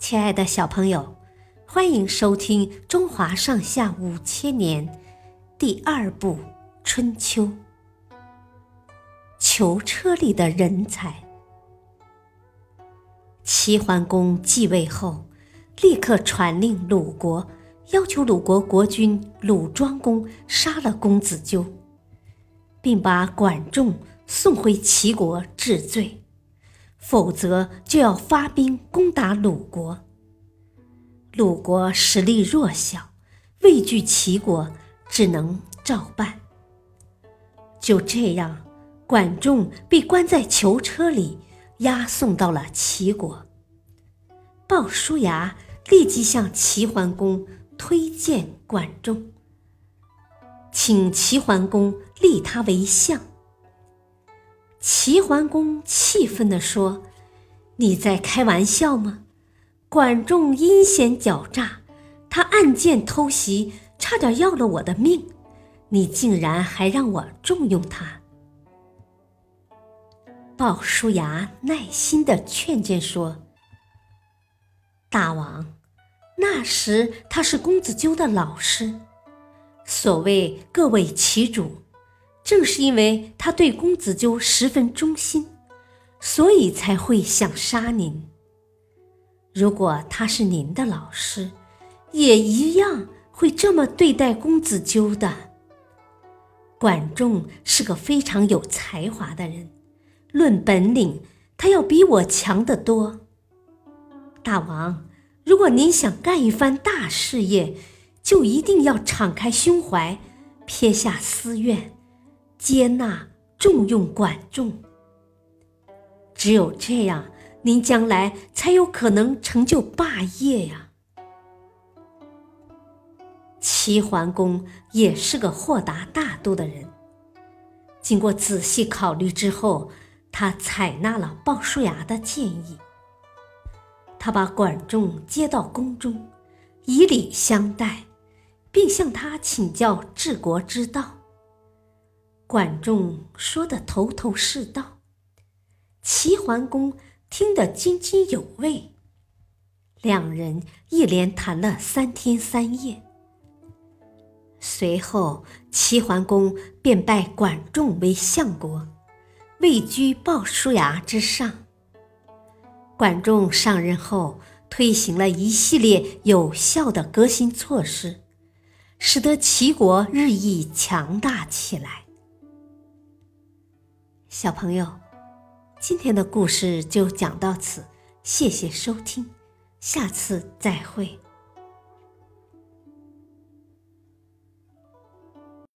亲爱的小朋友，欢迎收听《中华上下五千年》第二部《春秋》。囚车里的人才。齐桓公继位后，立刻传令鲁国，要求鲁国国君鲁庄公杀了公子纠，并把管仲送回齐国治罪。否则就要发兵攻打鲁国。鲁国实力弱小，畏惧齐国，只能照办。就这样，管仲被关在囚车里，押送到了齐国。鲍叔牙立即向齐桓公推荐管仲，请齐桓公立他为相。齐桓公气愤地说：“你在开玩笑吗？管仲阴险狡诈，他暗箭偷袭，差点要了我的命，你竟然还让我重用他。”鲍叔牙耐心地劝谏说：“大王，那时他是公子纠的老师，所谓各为其主。”正是因为他对公子纠十分忠心，所以才会想杀您。如果他是您的老师，也一样会这么对待公子纠的。管仲是个非常有才华的人，论本领，他要比我强得多。大王，如果您想干一番大事业，就一定要敞开胸怀，撇下私怨。接纳重用管仲，只有这样，您将来才有可能成就霸业呀。齐桓公也是个豁达大度的人，经过仔细考虑之后，他采纳了鲍叔牙的建议。他把管仲接到宫中，以礼相待，并向他请教治国之道。管仲说的头头是道，齐桓公听得津津有味，两人一连谈了三天三夜。随后，齐桓公便拜管仲为相国，位居鲍叔牙之上。管仲上任后，推行了一系列有效的革新措施，使得齐国日益强大起来。小朋友，今天的故事就讲到此，谢谢收听，下次再会。